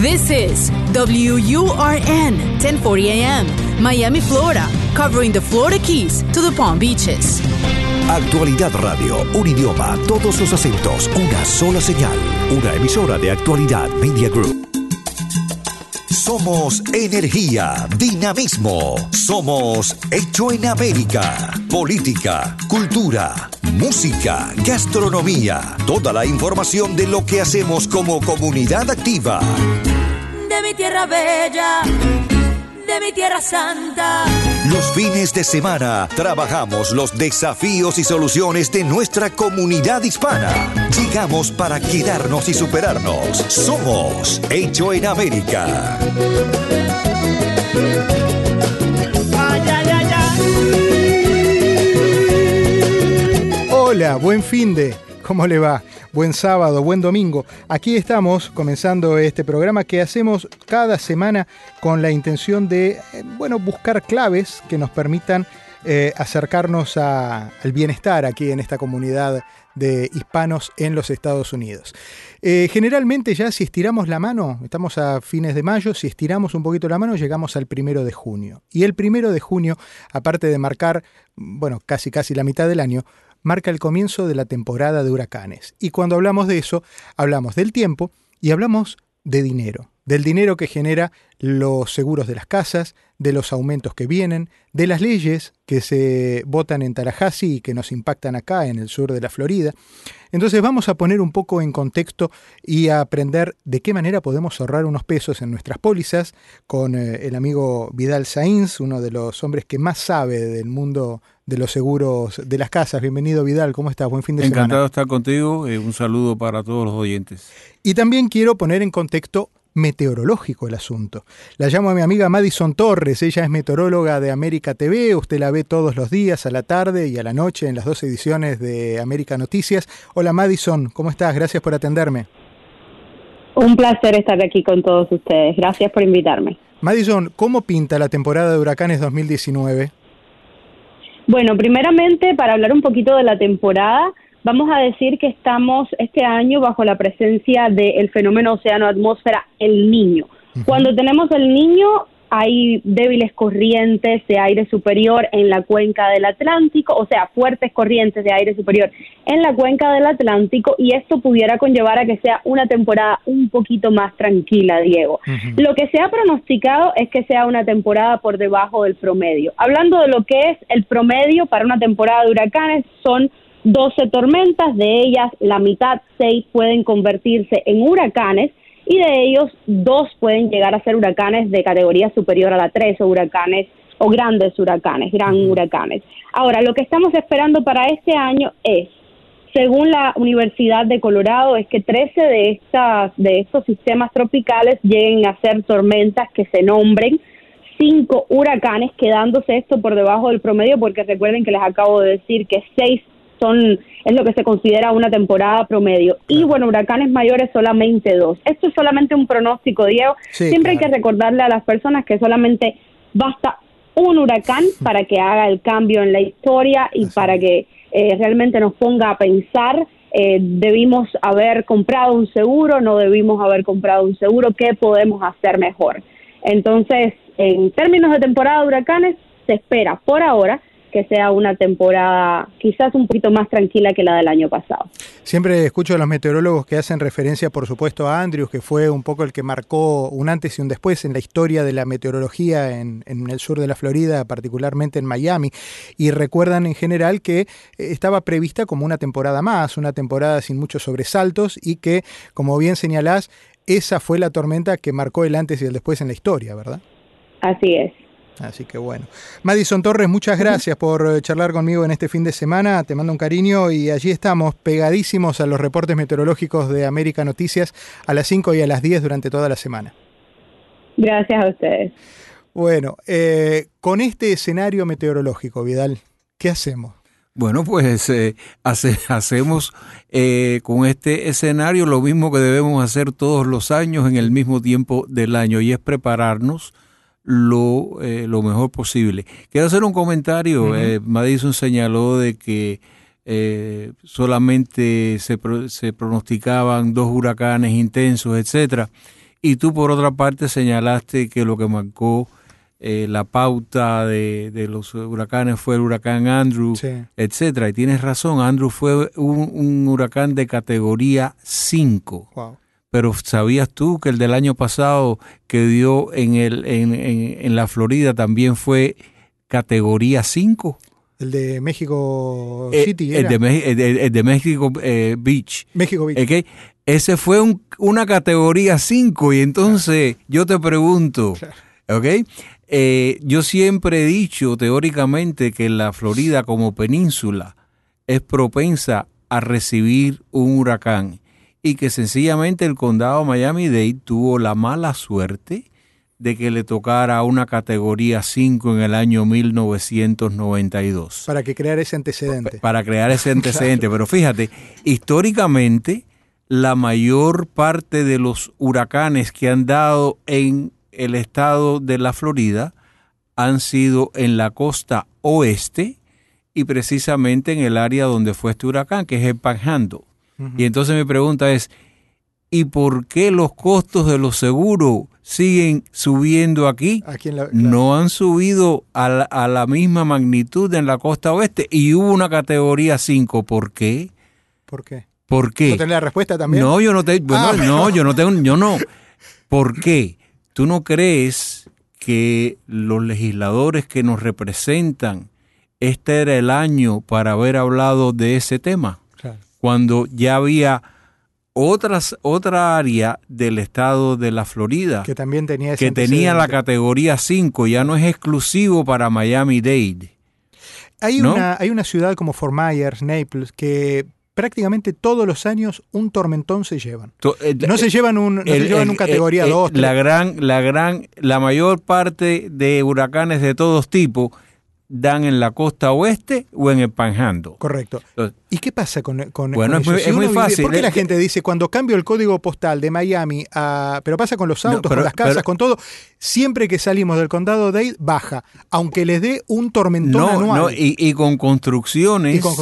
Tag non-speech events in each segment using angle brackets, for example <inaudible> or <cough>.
This is WURN 1040 AM, Miami, Florida, covering the Florida Keys to the Palm Beaches. Actualidad Radio, un idioma, todos los acentos, una sola señal, una emisora de Actualidad Media Group. Somos energía, dinamismo. Somos hecho en América. Política, cultura, música, gastronomía. Toda la información de lo que hacemos como comunidad activa. De mi tierra bella, de mi tierra santa. Los fines de semana trabajamos los desafíos y soluciones de nuestra comunidad hispana. Llegamos para quedarnos y superarnos. Somos Hecho en América. Hola, buen fin de. ¿Cómo le va? Buen sábado, buen domingo. Aquí estamos comenzando este programa que hacemos cada semana con la intención de, eh, bueno, buscar claves que nos permitan eh, acercarnos a- al bienestar aquí en esta comunidad de hispanos en los Estados Unidos. Eh, generalmente ya si estiramos la mano, estamos a fines de mayo, si estiramos un poquito la mano llegamos al primero de junio. Y el primero de junio, aparte de marcar, bueno, casi casi la mitad del año, marca el comienzo de la temporada de huracanes. Y cuando hablamos de eso, hablamos del tiempo y hablamos de dinero, del dinero que genera los seguros de las casas, de los aumentos que vienen, de las leyes que se votan en Tallahassee y que nos impactan acá en el sur de la Florida. Entonces vamos a poner un poco en contexto y a aprender de qué manera podemos ahorrar unos pesos en nuestras pólizas con eh, el amigo Vidal Sainz, uno de los hombres que más sabe del mundo de los seguros de las casas. Bienvenido Vidal, ¿cómo estás? Buen fin de Encantado semana. de estar contigo. eh, un saludo para todos los oyentes. Y también quiero poner en contexto meteorológico el asunto. La llamo a mi amiga Madison Torres, ella es meteoróloga de América TV, usted la ve todos los días, a la tarde y a la noche en las dos ediciones de América Noticias. Hola Madison, ¿cómo estás? Gracias por atenderme. Un placer estar aquí con todos ustedes. Gracias por invitarme. Madison, ¿cómo pinta la temporada de huracanes 2019? Bueno, primeramente, para hablar un poquito de la temporada, vamos a decir que estamos este año bajo la presencia del fenómeno océano-atmósfera El Niño. Cuando tenemos el Niño, hay débiles corrientes de aire superior en la cuenca del Atlántico, o sea, fuertes corrientes de aire superior en la cuenca del Atlántico, y esto pudiera conllevar a que sea una temporada un poquito más tranquila, Diego. Lo que se ha pronosticado es que sea una temporada por debajo del promedio. Hablando de lo que es el promedio para una temporada de huracanes, son 12 tormentas, de ellas la mitad, 6 pueden convertirse en huracanes y de ellos dos pueden llegar a ser huracanes de categoría superior a la 3 o huracanes o grandes huracanes, gran huracanes. Ahora, lo que estamos esperando para este año es según la Universidad de Colorado, es que 13 de, estas, de estos sistemas tropicales lleguen a ser tormentas que se nombren, cinco huracanes, quedándose esto por debajo del promedio, porque recuerden que les acabo de decir que seis son es lo que se considera una temporada promedio. Y bueno, huracanes mayores solamente dos. Esto es solamente un pronóstico, Diego. Sí, Siempre hay que recordarle a las personas que solamente basta un huracán <laughs> para que haga el cambio en la historia y para que eh, realmente nos ponga a pensar. eh, debimos haber comprado un seguro, no debimos haber comprado un seguro, ¿qué podemos hacer mejor? Entonces, en términos de temporada de huracanes, se espera por ahora que sea una temporada quizás un poquito más tranquila que la del año pasado. Siempre escucho a los meteorólogos que hacen referencia, por supuesto, a Andrews, que fue un poco el que marcó un antes y un después en la historia de la meteorología en, en el sur de la Florida, particularmente en Miami. Y recuerdan en general que eh, estaba prevista como una temporada más, una temporada sin muchos sobresaltos y que, como bien señalás, esa fue la tormenta que marcó el antes y el después en la historia, ¿verdad? Así es. Así que bueno. Madison Torres, muchas gracias por eh, charlar conmigo en este fin de semana. Te mando un cariño y allí estamos pegadísimos a los reportes meteorológicos de América Noticias a las 5 y a las 10 durante toda la semana. Gracias a ustedes. Bueno, eh, con este escenario meteorológico, Vidal, ¿qué hacemos? Bueno, pues eh, hace- hacemos eh, con este escenario lo mismo que debemos hacer todos los años en el mismo tiempo del año y es prepararnos lo, eh, lo mejor posible. Quiero hacer un comentario. eh, Madison señaló de que eh, solamente se, pro- se pronosticaban dos huracanes intensos, etcétera. Y tú por otra parte señalaste que lo que marcó eh, la pauta de, de, los huracanes fue el huracán Andrew, Sí. etcétera. Y tienes razón, Andrew fue un, un huracán de categoría 5. Wow. Pero ¿sabías tú que el del año pasado que dio en, el, en, en, en la Florida también fue categoría 5? El de México Eh, City. el, era. de, el de- el de México eh, Beach. México Beach. ¿ok? Ese fue un- una categoría 5 y entonces yo te pregunto, ¿ok? Eh, yo siempre he dicho teóricamente que la Florida como península es propensa a recibir un huracán y que sencillamente el condado Miami-Dade tuvo la mala suerte de que le tocara una categoría 5 en el año 1992 Para que crear ese antecedente. para crear ese <laughs> antecedente. Pero fíjate, históricamente la mayor parte de los huracanes que han dado en el estado de la Florida han sido en la costa oeste y precisamente en el área donde fue este huracán, que es el Panhandle. Y entonces mi pregunta es, ¿y por qué los costos de los seguros siguen subiendo aquí? Aquí en la, la- no han subido a la, a la misma magnitud en la costa oeste y hubo una categoría 5. ¿Por qué? ¿Por qué? ¿Por qué? ¿No tenés la respuesta también? No, yo no te, bueno, Ah, no, yo no tengo, yo no. <laughs> ¿Por qué? ¿Tú no crees que los legisladores que nos representan, este era el año para haber hablado de ese tema? Cuando ya había otras, otra área del estado de la Florida Que también tenía que tenía la categoría 5, ya no es exclusivo para Miami-Dade. Hay, ¿no? una, hay una ciudad como Fort Myers, Naples, que prácticamente todos los años un tormentón se llevan. Eh, No se llevan un, no se llevan el- un categoría eh, 2. eh, la gran, la gran, la mayor parte de huracanes de todos tipos dan en la costa oeste o en el Panhandle. Correcto. Entonces, ¿Y qué pasa con, con Bueno, con es muy- es muy fácil. ¿Por qué la Eh, gente dice cuando cambio el código postal de Miami a... Pero pasa con los No, autos, pero- con las casas, pero- con todo. Siempre que salimos del condado Dade, baja. Aunque les dé un tormentón no, anual. no, y, y con construcciones Y con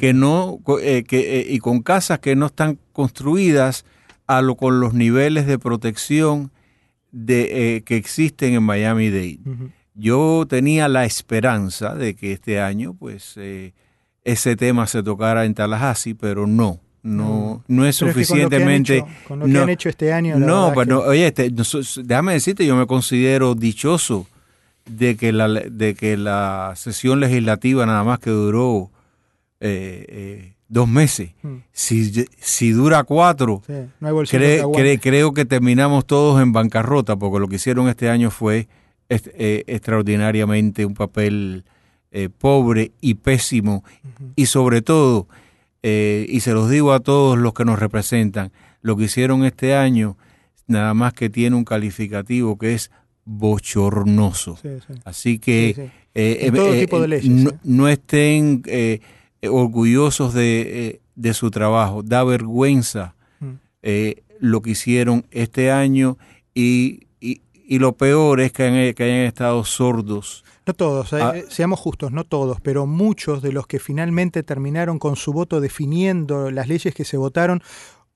que no, eh, que, eh, y con casas que no están construidas a lo, con los niveles de protección de, eh, que existen en Miami-Dade. Ujú. Yo tenía la esperanza de que este año, pues, eh, ese tema se tocara en Tallahassee, pero no, no, no es Mm. Pero es que con lo que han suficientemente. hecho- Con lo que no, han hecho este año. no, pero que- no, oye, este, noso- déjame decirte, yo me considero dichoso de que la, de que la sesión legislativa nada más que duró eh, eh, dos meses. Mm. Si, si dura cuatro, Sí, no hay Cre- cre- creo que terminamos todos en bancarrota, porque lo que hicieron este año fue eh, extraordinariamente un papel eh, pobre y pésimo, y sobre todo, eh, y se los digo a todos los que nos representan, lo que hicieron este año nada más que tiene un calificativo que es bochornoso. Sí, sí. Así que Sí, sí. En todo tipo de leyes, no, no estén orgullosos de, de su trabajo. Da vergüenza Mm. lo que hicieron este año y, y, lo peor es que, han- que hayan estado sordos. No todos, eh, Ah. eh, seamos justos, no todos, pero muchos de los que finalmente terminaron con su voto definiendo las leyes que se votaron,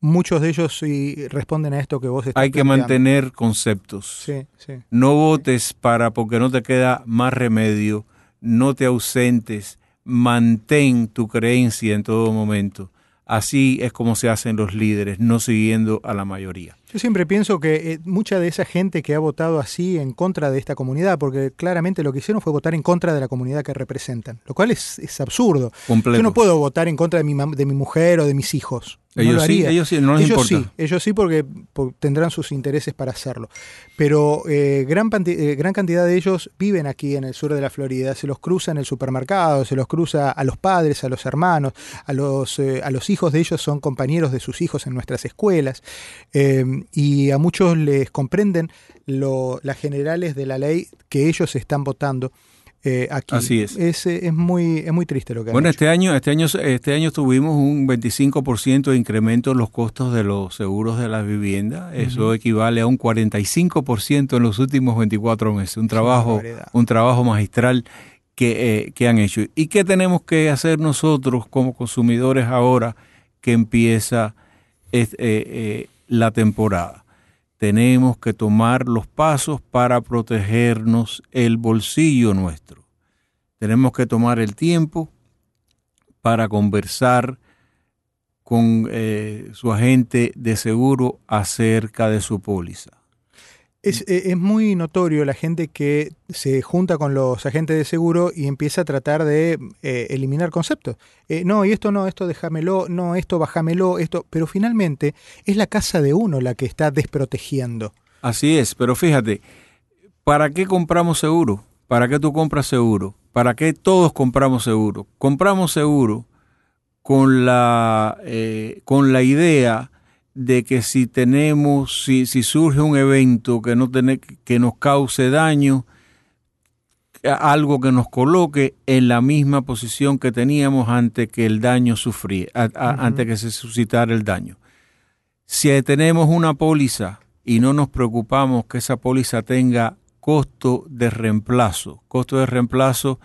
muchos de ellos sí responden a esto que vos estás Hay que planteando. mantener conceptos. Sí, sí. No votes para porque no te queda más remedio. No te ausentes. Mantén tu creencia en todo momento. Así es como se hacen los líderes, no siguiendo a la mayoría. Yo siempre pienso que eh, mucha de esa gente que ha votado así en contra de esta comunidad, porque claramente lo que hicieron fue votar en contra de la comunidad que representan, lo cual es, es absurdo. Completo. Yo no puedo votar en contra de mi, de mi mujer o de mis hijos. Ellos lo sí, ellos sí, no les ellos importa. sí, ellos sí porque, por- tendrán sus intereses para hacerlo. Pero eh, gran, eh, gran cantidad de ellos viven aquí en el sur de la Florida, se los cruza en el supermercado, se los cruza a los padres, a los hermanos, a los, eh, a los hijos de ellos son compañeros de sus hijos en nuestras escuelas y a muchos les comprenden lo- las generales de la ley que ellos están votando. eh, aquí. Así es. Es, eh, es muy, es muy triste lo que han Bueno, hecho. este año, este año, este año tuvimos un 25% de incremento en los costos de los seguros de la vivienda. Eso equivale a un 45% en los últimos 24 meses. Un trabajo, un trabajo magistral que, eh, que han hecho. ¿Y qué tenemos que hacer nosotros como consumidores ahora que empieza es- eh, eh, la temporada? tenemos que tomar los pasos para protegernos el bolsillo nuestro. Tenemos que tomar el tiempo para conversar con eh, su agente de seguro acerca de su póliza. Es, eh, es, muy notorio la gente que se junta con los agentes de seguro y empieza a tratar de eh, eliminar conceptos. Eh, no, y esto no, esto déjamelo, no, esto bájamelo, esto. Pero finalmente es la casa de uno la que está desprotegiendo. Así es, pero fíjate, ¿para qué compramos seguro? ¿Para qué tú compras seguro? ¿Para qué todos compramos seguro? Compramos seguro con la, con la idea de que si tenemos, si, si surge un evento que, no tiene, que nos cause daño, algo que nos coloque en la misma posición que teníamos antes que el daño sufría, antes que se suscitara el daño. Si tenemos una póliza y no nos preocupamos que esa póliza tenga costo de reemplazo, costo de reemplazo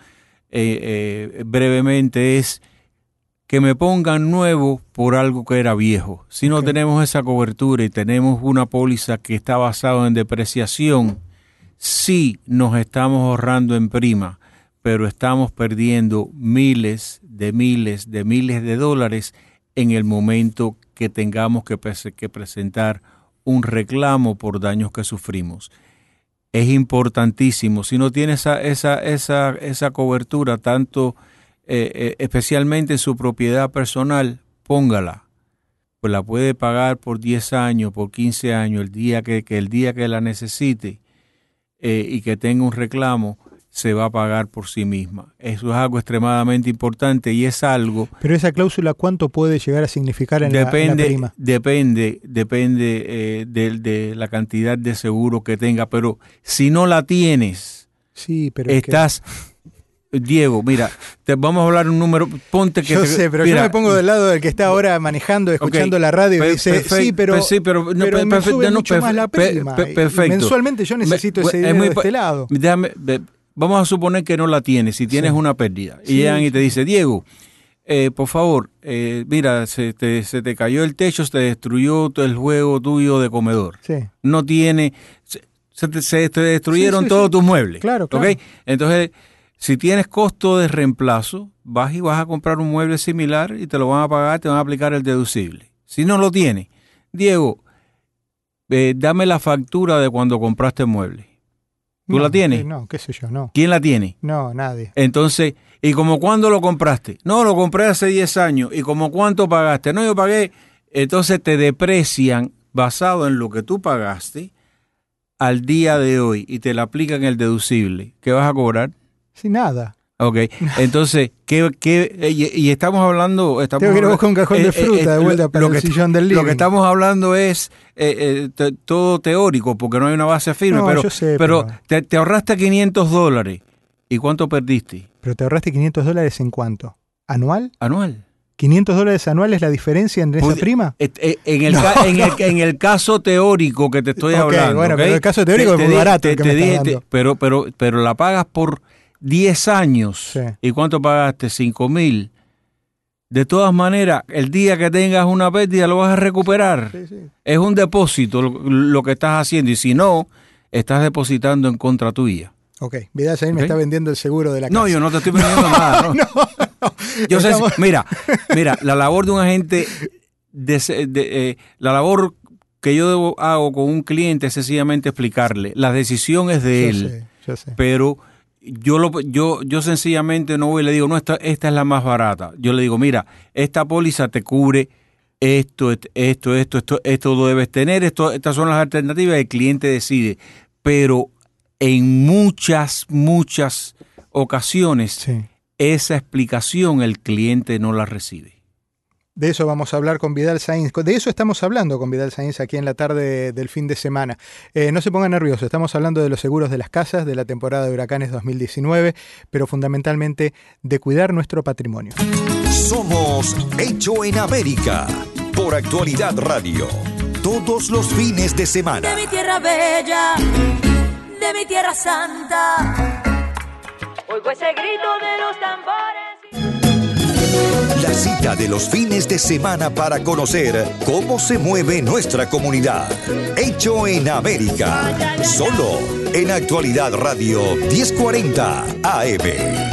eh, eh, brevemente es que me pongan nuevo por algo que era viejo. Si no tenemos esa cobertura y tenemos una póliza que está basada en depreciación, sí nos estamos ahorrando en prima, pero estamos perdiendo miles de miles de miles de dólares en el momento que tengamos que, que presentar un reclamo por daños que sufrimos. Es importantísimo. Si no tiene esa, esa, esa, esa cobertura, tanto eh, eh, especialmente en su propiedad personal, póngala. Pues la puede pagar por 10 años, por 15 años, el día que, el día que la necesite eh, y que tenga un reclamo, se va a pagar por sí misma. Eso es algo extremadamente importante y es algo... Pero esa cláusula, ¿cuánto puede llegar a significar en, depende, la, prima? Depende, depende de, de, la cantidad de seguro que tenga, pero si no la tienes, sí, pero estás... Diego, mira, te vamos a hablar un número, ponte que... Yo sé, pero yo me pongo del lado del que está ahora manejando, escuchando la radio y dice, sí, pero, sí, pero, no, pero me sube mucho más la prima. perfecto. Mensualmente yo necesito ese dinero de este lado. Déjame, vamos a suponer que no la tienes, si tienes una pérdida. Y llegan y te dice, Diego, eh, por favor, eh, mira, se te, se te cayó el techo, se te destruyó el juego tuyo de comedor. Sí. No tiene... Se, te, se te destruyeron todos tus muebles. Claro, claro. ¿okay? Entonces si tienes costo de reemplazo, vas y vas a comprar un mueble similar y te lo van a pagar, te van a aplicar el deducible. Si no lo tienes, Diego, eh, dame la factura de cuando compraste el mueble. ¿Tú la tienes? No, qué sé yo, no. ¿Quién la tiene? No, nadie. Entonces, ¿y como cuándo lo compraste? No, lo compré hace 10 años. ¿Y como cuánto pagaste? No, yo pagué. Entonces te deprecian basado en lo que tú pagaste al día de hoy y te la aplican el deducible. ¿Qué vas a cobrar? Sin nada. Ok, entonces, ¿qué, qué, y, estamos hablando... Estamos Tengo que ir a buscar un cajón de eh, fruta eh, de vuelta para el sillón del living. Lo que estamos hablando es eh, todo teórico, porque no hay una base firme, pero, pero, Te, ahorraste 500 dólares. ¿Y cuánto perdiste? ¿Pero te ahorraste 500 dólares en cuánto? ¿Anual? Anual. ¿500 dólares anuales la diferencia entre esa prima? En el, <laughs> en, el, en el, caso teórico que te estoy hablando. Bueno, pero el caso teórico es muy barato. pero, pero, pero la pagas por 10 años. ¿Y cuánto pagaste? 5 mil. De todas maneras, el día que tengas una pérdida lo vas a recuperar. Es un depósito lo, que estás haciendo y si no, estás depositando en contra tuya. Ok, Vidal me está vendiendo el seguro de la casa. No, yo no te estoy vendiendo <laughs> nada. yo sé, mira, <laughs> mira, la labor de un agente, de, eh, la labor que yo hago con un cliente es sencillamente explicarle. La decisión es de él. yo sé. Pero yo, lo, yo, yo sencillamente no voy y le digo, no, esta, esta es la más barata. Yo le digo, mira, esta póliza te cubre esto, esto, esto, esto, esto lo debes tener, esto, estas son las alternativas, el cliente decide. Pero en muchas, muchas ocasiones, esa explicación el cliente no la recibe. De eso vamos a hablar con Vidal Sainz. De eso estamos hablando con Vidal Sainz aquí en la tarde del fin de semana. Eh, no se pongan nerviosos, estamos hablando de los seguros de las casas, de la temporada de huracanes 2019, pero fundamentalmente de cuidar nuestro patrimonio. Somos Hecho en América por Actualidad Radio. Todos los fines de semana. De mi tierra bella, de mi tierra santa. Oigo ese grito de los tambores. Cita de los fines de semana para conocer cómo se mueve nuestra comunidad. Hecho en América. Solo en Actualidad Radio 1040 AM.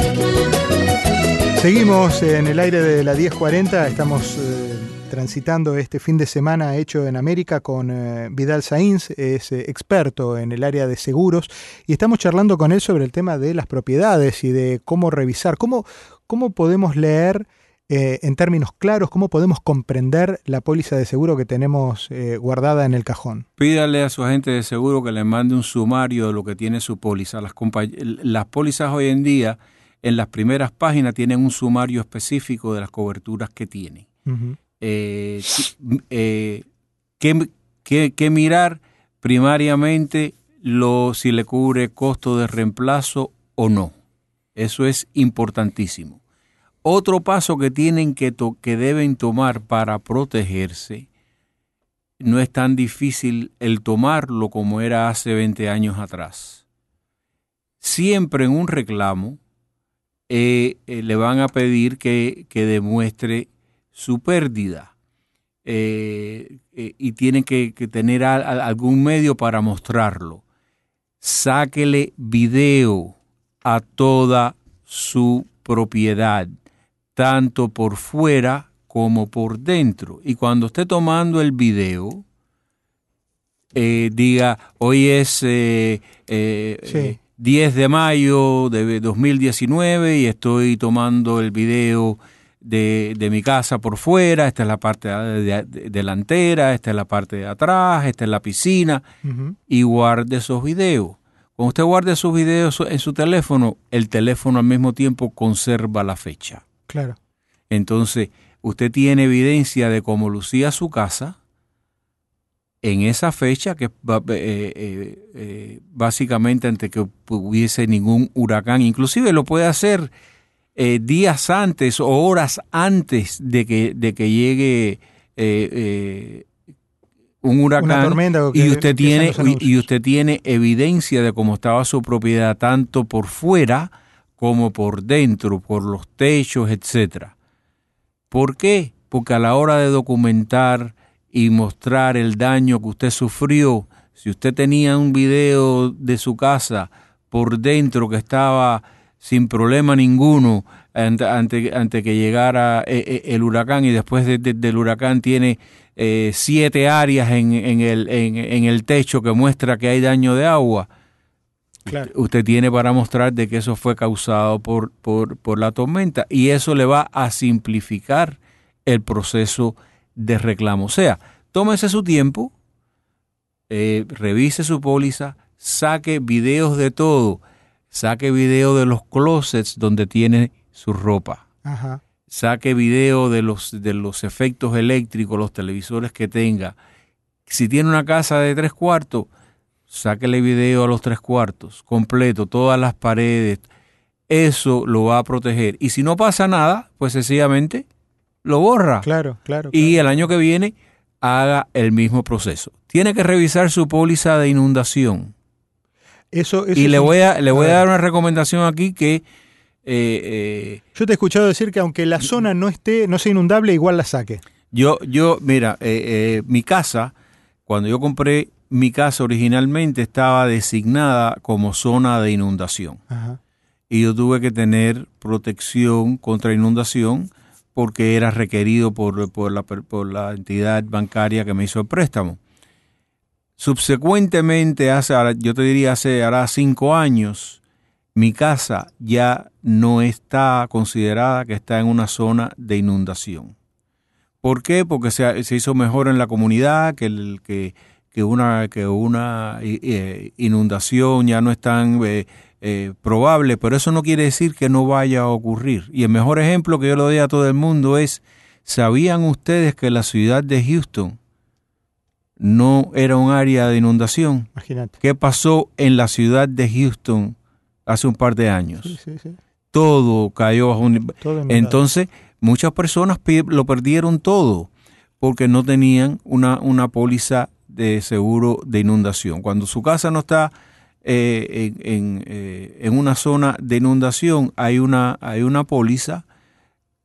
Seguimos en el aire de la 1040, estamos eh, transitando este fin de semana hecho en América con eh, Vidal Sainz, es eh, experto en el área de seguros y estamos charlando con él sobre el tema de las propiedades y de cómo revisar, cómo, cómo podemos leer en términos claros, cómo podemos comprender la póliza de seguro que tenemos guardada en el cajón. Pídale a su agente de seguro que le mande un sumario de lo que tiene su póliza. Las, las pólizas hoy en día en las primeras páginas tienen un sumario específico de las coberturas que tiene. Eh, eh, ¿qué, mirar? Primariamente lo, si le cubre costo de reemplazo o no. Eso es importantísimo. Otro paso que tienen que, que deben tomar para protegerse no es tan difícil el tomarlo como era hace 20 años atrás. Siempre en un reclamo eh, eh, le van a pedir que, demuestre su pérdida. Eh, y tienen que, tener algún medio para mostrarlo. Sáquele video a toda su propiedad, tanto por fuera como por dentro. Y cuando esté tomando el video, diga, hoy es 10 de mayo de 2019 y estoy tomando el video de, mi casa por fuera, esta es la parte delantera, esta es la parte de atrás, esta es la piscina, y guarde esos videos. Cuando usted guarde esos videos en su teléfono, el teléfono al mismo tiempo conserva la fecha. Claro. Entonces, usted tiene evidencia de cómo lucía su casa, en esa fecha, que eh, eh, eh, básicamente antes que hubiese ningún huracán, inclusive lo puede hacer días antes o horas antes de que, de que llegue un huracán. Y usted tiene y usted tiene evidencia de cómo estaba su propiedad tanto por fuera como por dentro, por los techos, etcétera. ¿Por qué? Porque a la hora de documentar y mostrar el daño que usted sufrió. Si usted tenía un video de su casa por dentro que estaba sin problema ninguno ante, que llegara eh, eh, el huracán y después del huracán tiene eh, siete áreas en, el techo que muestra que hay daño de agua. Usted tiene para mostrar de que eso fue causado por, por, por la tormenta y eso le va a simplificar el proceso de reclamo. O sea, tómese su tiempo, eh, revise su póliza, saque videos de todo, saque video de los closets donde tiene su ropa. Saque video de los, de los efectos eléctricos, los televisores que tenga. Si tiene una casa de tres cuartos, sáquele video a los tres cuartos, completo, todas las paredes. Eso lo va a proteger. Y si no pasa nada, pues sencillamente lo borra. Claro, claro. Y el año que viene haga el mismo proceso. Tiene que revisar su póliza de inundación. Eso, y le voy a le voy a, dar una recomendación aquí que eh, eh, yo te he escuchado decir que aunque la zona no esté no sea inundable igual la saque. Yo yo mira eh, mi casa cuando yo compré mi casa originalmente estaba designada como zona de inundación y yo tuve que tener protección contra inundación porque era requerido por, por, la, por la entidad bancaria que me hizo el préstamo. Subsecuentemente, hace, yo te diría hace ahora cinco años, mi casa ya no está considerada que está en una zona de inundación. ¿Por qué? Porque se, se hizo mejor en la comunidad, que, el, que, que una, que una eh, inundación ya no es tan eh, eh, probable, pero eso no quiere decir que no vaya a ocurrir. Y el mejor ejemplo que yo le doy a todo el mundo es, ¿sabían ustedes que la ciudad de Houston no era un área de inundación? Imagínate. ¿Qué pasó en la ciudad de Houston hace un par de años? Todo cayó bajo un... Entonces, muchas personas lo perdieron todo porque no tenían una, una póliza de seguro de inundación. Cuando su casa no está eh, en, eh, en, una zona de inundación hay una, hay una póliza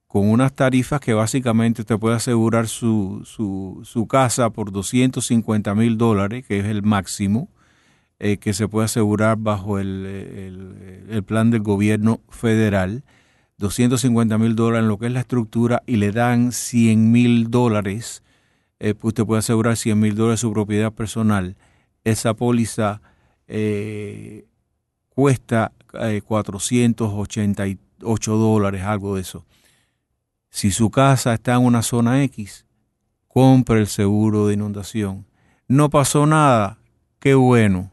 con unas tarifas que básicamente usted puede asegurar su, su, su casa por 250 mil dólares, que es el máximo eh, que se puede asegurar bajo el, el, el plan del gobierno federal. 250 mil dólares en lo que es la estructura y le dan 100 mil dólares, eh, usted puede asegurar 100 mil dólares de su propiedad personal. Esa póliza eh, cuesta eh, 488 dólares, algo de eso. Si su casa está en una zona X, compre el seguro de inundación. No pasó nada, qué bueno.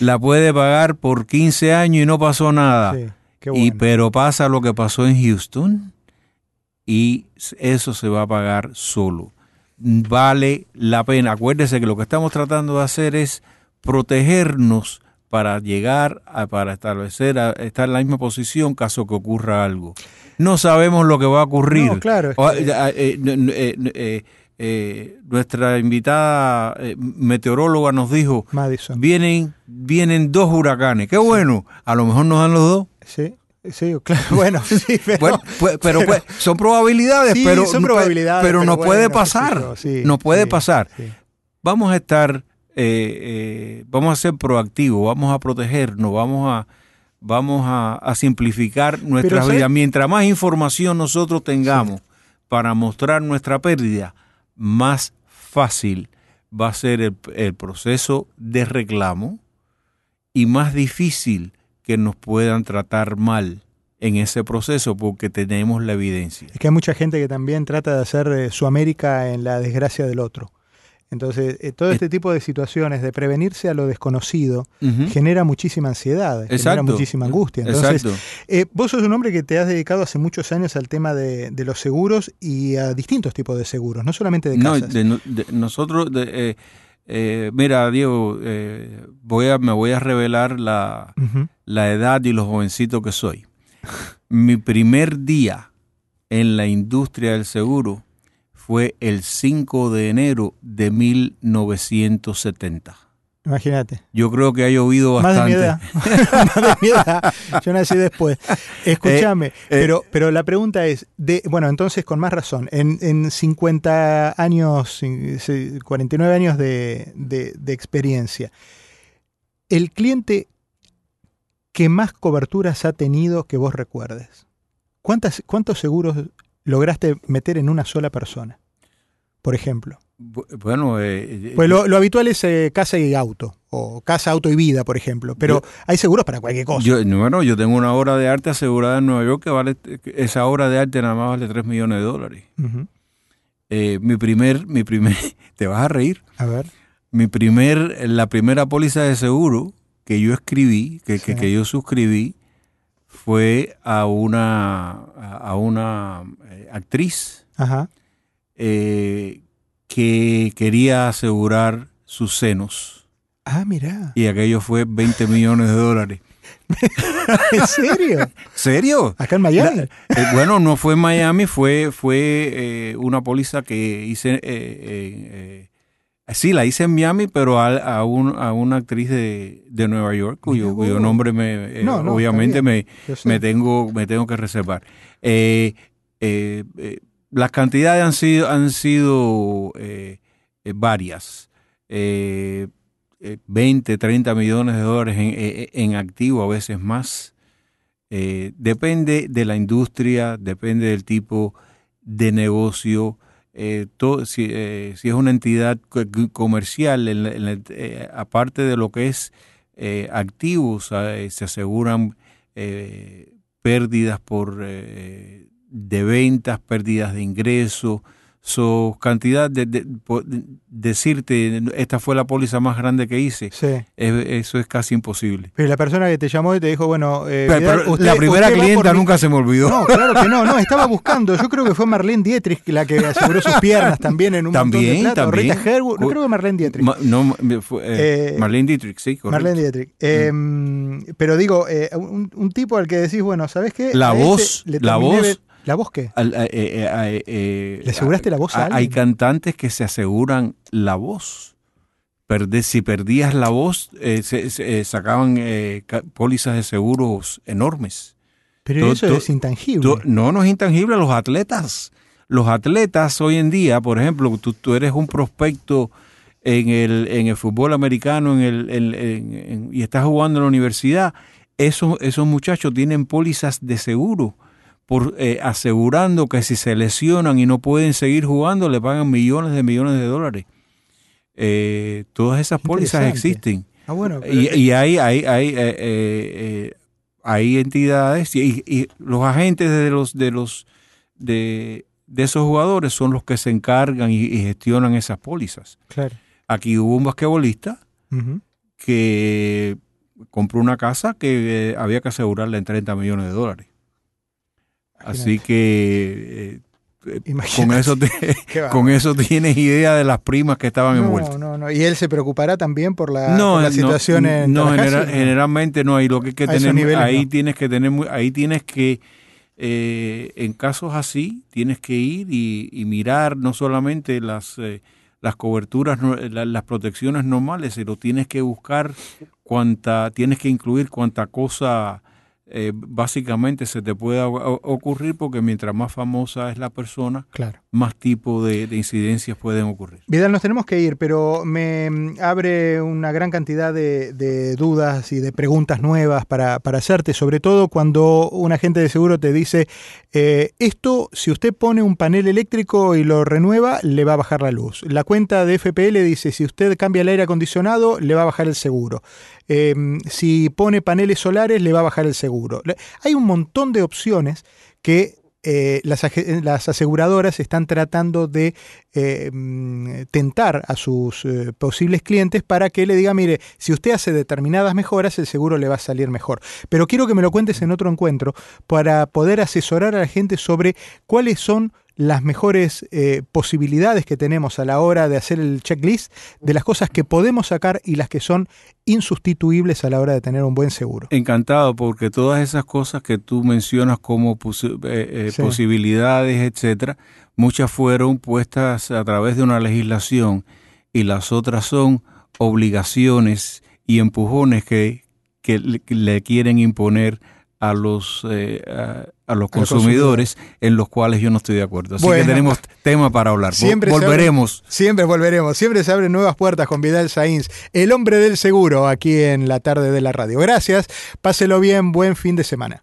La puede pagar por 15 años y no pasó nada. Sí, qué Y pero pasa lo que pasó en Houston y eso se va a pagar solo. Vale la pena. Acuérdese que lo que estamos tratando de hacer es protegernos para llegar a, para establecer, a estar en la misma posición caso que ocurra algo. No sabemos lo que va a ocurrir. No, claro, eh, eh, eh, eh, eh, nuestra invitada eh, meteoróloga nos dijo, Madison. vienen, vienen dos huracanes. Qué bueno. A lo mejor nos dan los dos. Sí, sí, claro. <laughs> Bueno, sí, pero, Bueno, pero, son probabilidades, Sí, pero, son no- probabilidades, pero, pero no bueno, puede pasar. sí, no puede pasar. Vamos a estar, eh, eh, vamos a ser proactivos, vamos a protegernos, vamos a, vamos a, a simplificar nuestra ¿sabe? vida. Mientras más información nosotros tengamos para mostrar nuestra pérdida, más fácil va a ser el, el proceso de reclamo y más difícil que nos puedan tratar mal en ese proceso porque tenemos la evidencia. Es que hay mucha gente que también trata de hacer eh, su América en la desgracia del otro. Entonces, eh, todo este tipo de situaciones de prevenirse a lo desconocido genera muchísima ansiedad, genera muchísima angustia. Entonces, Exacto. eh, vos sos un hombre que te has dedicado hace muchos años al tema de, de los seguros y a distintos tipos de seguros, no solamente de casas. no- de- nosotros, de, eh, eh, mira, Diego, eh, voy a, me voy a revelar la, la edad y lo jovencito que soy. Mi primer día en la industria del seguro fue el 5 de enero de 1970. Imagínate. Yo creo que ha llovido Más de mi bastante. edad. <laughs> Más de mi edad. Yo nací después. <laughs> Escúchame, pero, pero la pregunta es, de, bueno, entonces con más razón, en, en 50 años, cin- sí, 49 años de, de- de experiencia, el cliente que más coberturas ha tenido que vos recuerdes, ¿cuántas, ¿cuántos seguros lograste meter en una sola persona? Por ejemplo. Bu- Bueno, eh, Pues lo, lo habitual es eh, casa y auto, o casa, auto y vida, por ejemplo. Pero Yo- hay seguros para cualquier cosa. Yo, no, bueno, yo tengo una obra de arte asegurada en Nueva York que vale, esa obra de arte nada más vale 3 millones de dólares. Eh, mi primer, mi primer, <laughs> te vas a reír, A ver. mi primer, la primera póliza de seguro que yo escribí, que, que, Sí. que yo suscribí, fue a una, a una eh, actriz Ajá. eh, que quería asegurar sus senos. Ah, mira. Y aquello fue 20 millones de dólares. <laughs> ¿En serio? ¿Serio? Acá en Miami. La- eh, bueno, no fue en Miami, fue, fue eh, una póliza que hice. eh, sí, la hice en Miami, pero a, a, un- a una actriz de, de Nueva York, cuyo, nombre me, No, no, obviamente me, me, tengo, me tengo que reservar. Eh, eh, eh, las cantidades han sido, han sido eh, eh, varias. Eh, eh, 20, 30 millones de dólares en, eh, en activo, a veces más. Eh, depende de la industria, depende del tipo de negocio. eh, si, eh, si es una entidad co- co- comercial, en eh, aparte de lo que es eh, activos, eh, se aseguran eh, pérdidas por eh, de ventas, pérdidas de ingresos, su cantidad de, de- decirte esta fue la póliza más grande que hice, Sí. es- eso es casi imposible. Pero la persona que te llamó y te dijo, bueno, eh, Pero- Vidal, pero usted- la primera clienta mi- nunca se me olvidó. No, claro que no, no, estaba buscando. Yo creo que fue Marlene Dietrich la que aseguró sus piernas también en un montón de También, plata. También. Rita Hayworth, no creo que Marlene Dietrich. Ma- no, me fue, eh, Eh, Marlene Dietrich, sí, correcto. Marlene Dietrich. Eh, pero digo, eh, un, un tipo al que decís, bueno, ¿sabes qué? La A este voz, le la voz. ¿La voz qué? Al- eh, eh, eh, eh, ¿Le aseguraste la voz a Hay alguien? cantantes que se aseguran la voz. Perde- si perdías la voz, eh, se, se- sacaban eh, ca- pólizas de seguros enormes. Pero eso es intangible. no, no es intangible. Los atletas, los atletas hoy en día, por ejemplo, tú, tú eres un prospecto en el, en el fútbol americano en el, y estás jugando en la universidad, esos, esos muchachos tienen pólizas de seguro. Por, eh, asegurando que si se lesionan y no pueden seguir jugando, le pagan millones de millones de dólares. Eh, todas esas pólizas existen. Ah, bueno, y, y, hay, hay, hay, eh, hay entidades y, los agentes de los de los de, de, esos jugadores son los que se encargan y, gestionan esas pólizas. Claro. Aquí hubo un basquetbolista que compró una casa que eh, había que asegurarle en 30 millones de dólares. Así que eh, con eso, <laughs> <laughs> con eso tienes idea de las primas que estaban envueltas. No, no, y él se preocupará también por la, no, situación en No, generalmente no. Hay lo que, que tener, ahí tienes que tener, ahí tienes que, eh, en casos así, tienes que ir y, mirar no solamente las las coberturas, las protecciones normales, lo tienes que buscar cuánta, tienes que incluir cuánta cosa eh, básicamente se te pueda ocurrir porque mientras más famosa es la persona. Más tipo de, incidencias pueden ocurrir. Vidal, nos tenemos que ir, pero me mm, abre una gran cantidad de, dudas y de preguntas nuevas para, hacerte, sobre todo cuando un agente de seguro te dice, eh, esto, si usted pone un panel eléctrico y lo renueva, le va a bajar la luz. La cuenta de FPL dice, si usted cambia el aire acondicionado, le va a bajar el seguro. Em, si pone paneles solares, le va a bajar el seguro. Hay un montón de opciones que eh, las, aseguradoras están tratando de em, tentar a sus eh, posibles clientes para que le diga, mire, si usted hace determinadas mejoras, el seguro le va a salir mejor. Pero quiero que me lo cuentes en otro encuentro para poder asesorar a la gente sobre cuáles son las mejores eh, posibilidades que tenemos a la hora de hacer el checklist de las cosas que podemos sacar y las que son insustituibles a la hora de tener un buen seguro. Encantado, porque todas esas cosas que tú mencionas como eh, eh, posibilidades, etcétera, muchas fueron puestas a través de una legislación y las otras son obligaciones y empujones que, que le quieren imponer a los, eh, a, los consumidores en los cuales yo no estoy de acuerdo. Así que tenemos tema para hablar. Siempre volveremos. siempre volveremos. Siempre se abren nuevas puertas con Vidal Sainz, el hombre del seguro, aquí en la tarde de la radio. Gracias. Páselo bien. Buen fin de semana.